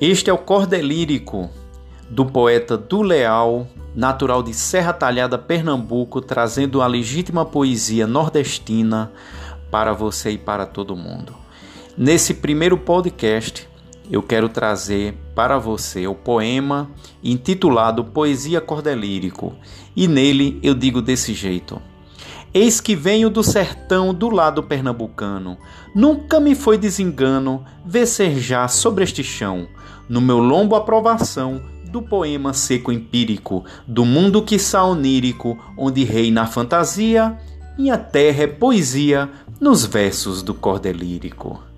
Este é o Cordelírico do poeta Du Leal, natural de Serra Talhada, Pernambuco, trazendo a legítima poesia nordestina para você e para todo mundo. Nesse primeiro podcast, eu quero trazer para você o poema intitulado Poesia Cordelírico, e nele eu digo desse jeito: Eis que venho do sertão do lado pernambucano, nunca me foi desengano vecerjar sobre este chão, no meu lombo aprovação do poema seco empírico, do mundo que onírico, onde reina a fantasia, minha terra é poesia nos versos do cordelírico.